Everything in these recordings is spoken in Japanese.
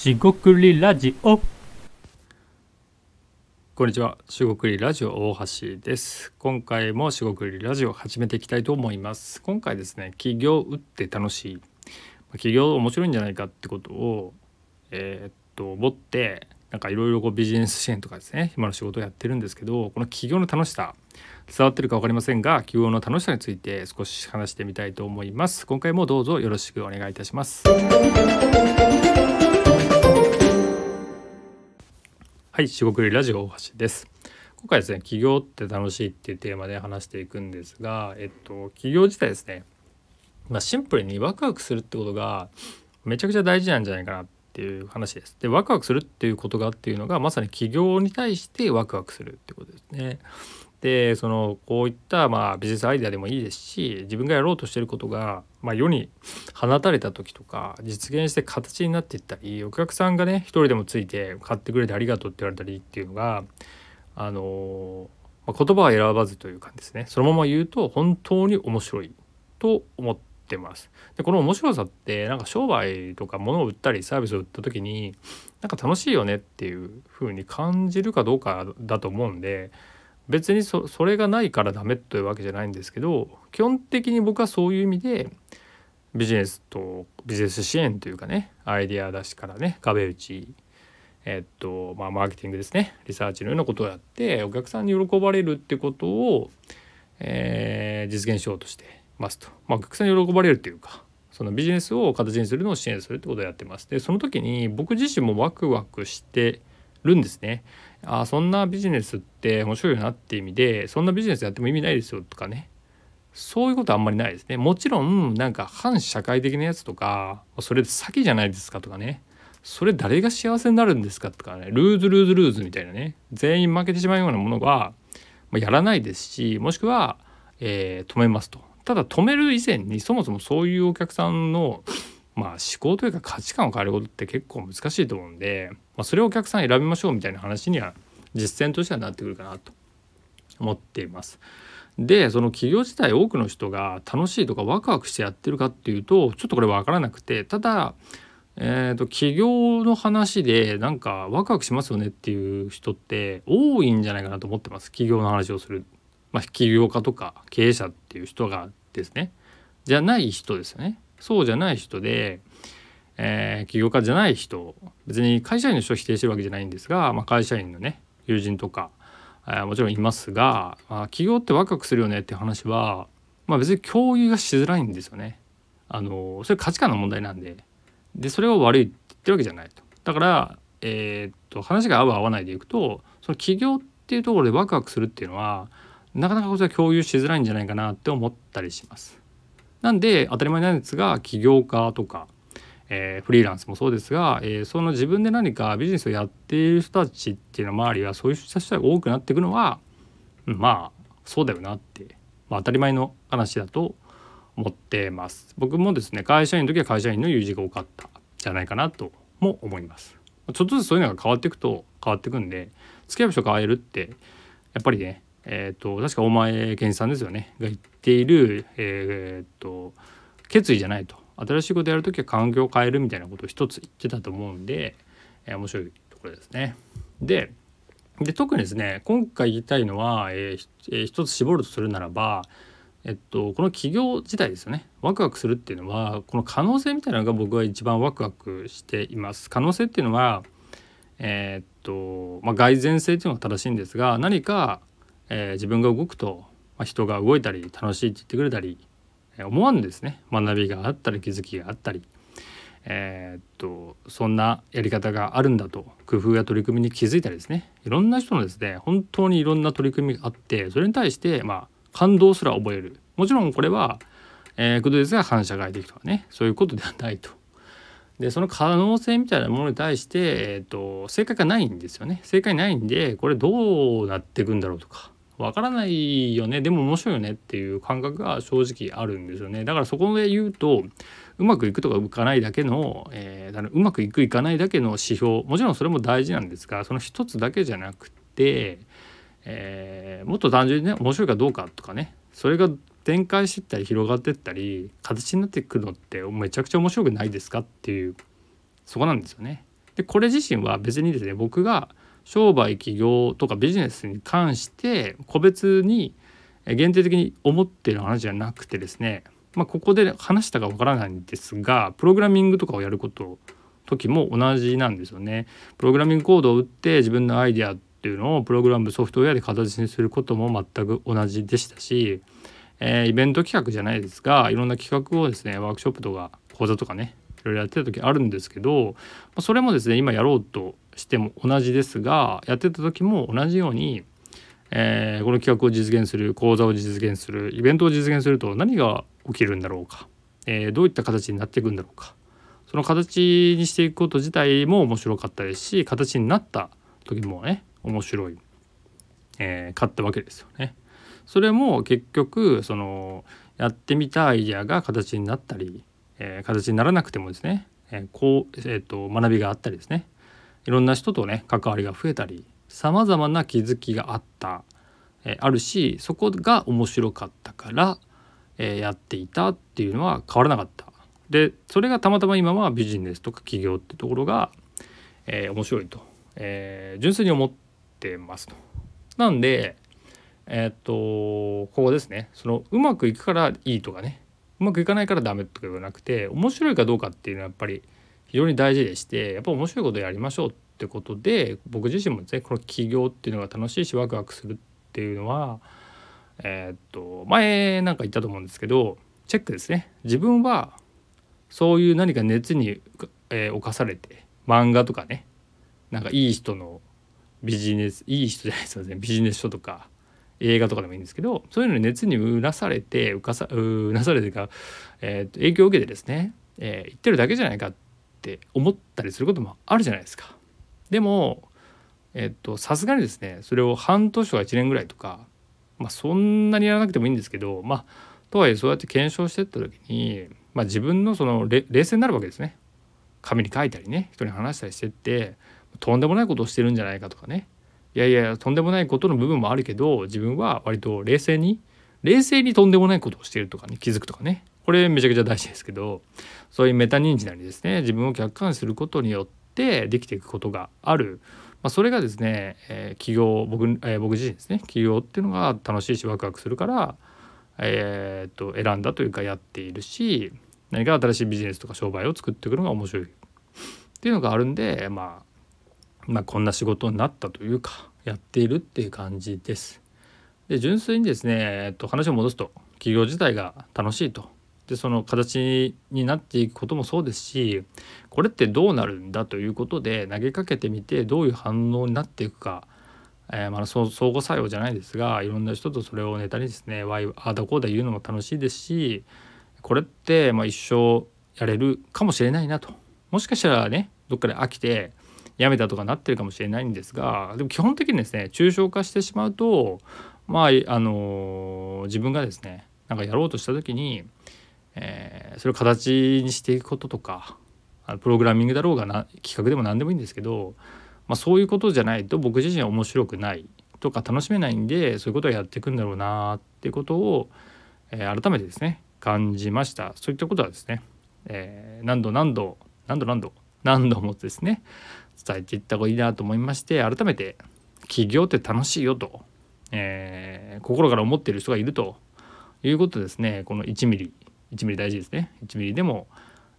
しごくりラジオこんにちは、しごくりラジオ大橋です。今回もしごくりラジオ始めていきたいと思います。今回ですね、起業打って楽しい、ま起業面白いんじゃないかってことを、えーっと思って、なんかいろいろこうビジネス支援とかですね、今の仕事をやってるんですけど、この起業の楽しさ、伝わってるか分かりませんが、起業の楽しさについて少し話してみたいと思います。今回もどうぞよろしくお願いいたします。はい、四国ラジオ大橋です。今回ですね、起業って楽しいっていうテーマで話していくんですが、えっと、起業自体ですね、まあ、シンプルにワクワクするってことがめちゃくちゃ大事なんじゃないかなっていう話です。で、ワクワクするっていうことがっていうのがまさに起業に対してワクワクするってことですね。でそのこういったまあビジネスアイデアでもいいですし自分がやろうとしてることが、まあ、世に放たれた時とか実現して形になっていったりお客さんがね一人でもついて買ってくれてありがとうって言われたりっていうのがあのまあ言葉は選ばずというかですねそのまま言うと本当に面白いと思ってます。でこの面白さってなんか商売とか物を売ったりサービスを売った時になんか楽しいよねっていう風に感じるかどうかだと思うんで別にそそれがないからダメというわけじゃないんですけど基本的に僕はそういう意味でビジネスとビジネス支援というかねアイデア出しからね壁打ちえっとまあマーケティングですねリサーチのようなことをやってお客さんに喜ばれるってことを、えー実現しようとしてますと、まあ、お客さんに喜ばれるというかそのビジネスを形にするのを支援するってことをやってます。でその時に僕自身もワクワクしてるんですね。あそんなビジネスって面白いなって意味でそんなビジネスやっても意味ないですよとかね。そういうことはあんまりないですね。もちろんなんか反社会的なやつとかそれ詐欺じゃないですかとかね。それ誰が幸せになるんですかとかね。ルーズルーズルーズみたいなね。全員負けてしまうようなものはまやらないですしもしくは、えー止めますと。ただ止める以前にそもそもそういうお客さんのまあ思考というか価値観を変えることって結構難しいと思うんで、まあ、それをお客さん選びましょうみたいな話には実践としてはなってくるかなと思っています。でその企業自体多くの人が楽しいとかワクワクしてやってるかっていうとちょっとこれ分からなくてただ、えー、と起業の話でなんかワクワクしますよねっていう人って多いんじゃないかなと思ってます。起業の話をする、まあ、起業家とか経営者っていう人がですね。じゃない人ですよね。そうじゃない人で、えー起業家じゃない人別に会社員の人を否定してるわけじゃないんですが、まあ、会社員のね友人とか、えーもちろんいますが、まあ、起業ってワクワクするよねっていう話は、まあ、別に共有がしづらいんですよね。あのそれ価値観の問題なんででそれを悪いって言ってるわけじゃないと。だから、えーっと話が合う合わないでいくとその起業っていうところでワクワクするっていうのはなかなかこれは共有しづらいんじゃないかなって思ったりします。なんで当たり前なんですが起業家とか、えーフリーランスもそうですが、えーその自分で何かビジネスをやっている人たちっていうの周りはそういう人たちが多くなっていくのは、うんまあそうだよなって、まあ、当たり前の話だと思ってます。僕もですね会社員の時は会社員の友人が多かったじゃないかなとも思います。ちょっとずつそういうのが変わっていくと変わっていくんで付き合う人変えるってやっぱりねえっ、と確か大前健さんですよねが言っているえっ、と決意じゃないと新しいことやるときは環境を変えるみたいなことを一つ言ってたと思うんで、えー面白いところですね。でで特にですね今回言いたいのは、えーえー一つ絞るとするならば、えっと、この企業自体ですよねワクワクするっていうのはこの可能性みたいなのが僕は一番ワクワクしています。可能性っていうのはえーっと、まあ、蓋然性っていうのが正しいんですが何か、えー自分が動くと、まあ、人が動いたり楽しいって言ってくれたりえー思わぬですね。学びがあったり気づきがあったり、えーっとそんなやり方があるんだと工夫や取り組みに気づいたりですね。いろんな人のですね本当にいろんな取り組みがあってそれに対してまあ感動すら覚える。もちろんこれは、えーことですが反社会的とかね。そういうことではないと。でその可能性みたいなものに対して、えー、と正解がないんですよね。正解ないんでこれどうなっていくんだろうとか。わからないよね。でも面白いよねっていう感覚が正直あるんですよね。だからそこで言うとうまくいくとかいかないだけの、えーだうまくいくいかないだけの指標。もちろんそれも大事なんですがその一つだけじゃなくて、えーもっと単純にね面白いかどうかとかね。それが展開してったり広がってったり形になってくのってめちゃくちゃ面白くないですかっていうそこなんですよね。でこれ自身は別にですね僕が商売起業とかビジネスに関して個別に限定的に思ってる話じゃなくてですね、まあ、ここで話したかわからないんですがプログラミングとかをやること時も同じなんですよね。プログラミングコードを打って自分のアイデアっていうのをプログラムソフトウェアで形にすることも全く同じでしたし、えー、イベント企画じゃないですがいろんな企画をですねワークショップとか講座とかねいろいろやってた時あるんですけどそれもですね今やろうとしても同じですがやってた時も同じように、えー、この企画を実現する講座を実現するイベントを実現すると何が起きるんだろうか、えー、どういった形になっていくんだろうかその形にしていくこと自体も面白かったですし形になった時もね面白い、えー、かったわけですよね。それも結局そのやってみたアイデアが形になったり、えー、形にならなくてもですね、えー、こう、えーと学びがあったりですねいろんな人とね関わりが増えたりさまざまな気づきがあった、え、あるしそこが面白かったから、え、やっていたっていうのは変わらなかった。でそれがたまたま今はビジネスとか企業ってところが、えー、面白いと、え純粋に思ってますと。なんでえっとここですねそのうまくいくからいいとかねうまくいかないからダメとかではなくて面白いかどうかっていうのはやっぱり非常に大事でしてやっぱ面白いことやりましょうってことで僕自身もですねこの起業っていうのが楽しいしワクワクするっていうのはえー、っと前なんか言ったと思うんですけどチェックですね。自分はそういう何か熱に、えー、侵されて漫画とかねなんかいい人のビジネスいい人じゃないですよね。ビジネス書とか映画とかでもいいんですけどそういうのに熱にうなされてうかさうなされてか、えー、影響を受けてですね、えー、言ってるだけじゃないかってって思ったりすることもあるじゃないですか。でもえっとさすがにですねそれを半年とか1年ぐらいとかまあそんなにやらなくてもいいんですけどまあとはいえそうやって検証してった時に、まあ、自分のその冷静になるわけですね。紙に書いたりね人に話したりしてってとんでもないことをしてるんじゃないかとかねいやいやとんでもないことの部分もあるけど自分は割と冷静に冷静にとんでもないことをしているとかね気づくとかねこれめちゃくちゃ大事ですけどそういうメタ認知なりですね自分を客観視することによってできていくことがある、まあ、それがですね、えー、起業僕,、えー、僕自身ですね起業っていうのが楽しいしワクワクするから、えー、っと選んだというかやっているし何か新しいビジネスとか商売を作っていくのが面白いっていうのがあるんで、まあ、まあこんな仕事になったというかやっているっていう感じです。で純粋にですね、えっと、話を戻すと起業自体が楽しいとでその形になっていくこともそうですしこれってどうなるんだということで投げかけてみてどういう反応になっていくか、えー、まあ相互作用じゃないですがいろんな人とそれをネタにですねワイああだこうだ言うのも楽しいですしこれってまあ一生やれるかもしれないなと。もしかしたらねどっかで飽きてやめたとかなってるかもしれないんですがでも基本的にですね抽象化してしまうとまああのー、自分がですねなんかやろうとした時にえー、それを形にしていくこととかプログラミングだろうがな企画でも何でもいいんですけど、まあ、そういうことじゃないと僕自身は面白くないとか楽しめないんでそういうことをやっていくんだろうなっていうことを、えー、改めてですね感じました。そういったことはですね、えー、何度何度何度何度何度もですね伝えていった方がいいなと思いまして改めて起業って楽しいよと、えー、心から思っている人がいるということですね。この1ミリ。1ミリ大事ですね。1ミリでも、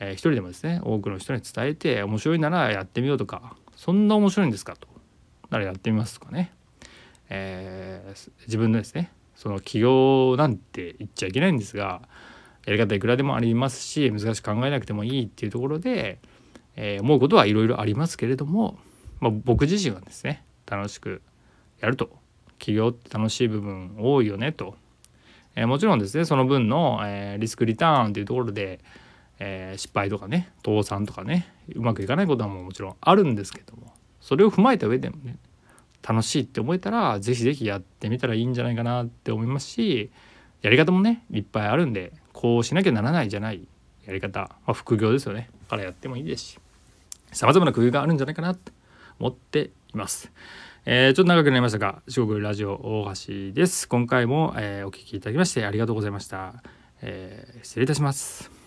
えー、一人でもですね多くの人に伝えて面白いならやってみようとかそんな面白いんですかと。ならやってみますとかね、えー、自分のですねその起業なんて言っちゃいけないんですがやり方いくらでもありますし難しく考えなくてもいいっていうところで、えー、思うことはいろいろありますけれども、まあ、僕自身はですね楽しくやると。起業って楽しい部分多いよねと。え、もちろんですねその分の、え、リスクリターンというところで、え、失敗とかね倒産とかねうまくいかないことはももちろんあるんですけどもそれを踏まえた上でもね楽しいって思えたら是非是非やってみたらいいんじゃないかなって思いますしやり方もねいっぱいあるんでこうしなきゃならないじゃないやり方、まあ、副業ですよねからやってもいいですしさまざまな工夫があるんじゃないかなと思っています。えー、ちょっと長くなりましたが四国ラジオ大橋です。今回も、えー、お聞きいただきましてありがとうございました、えー、失礼いたします。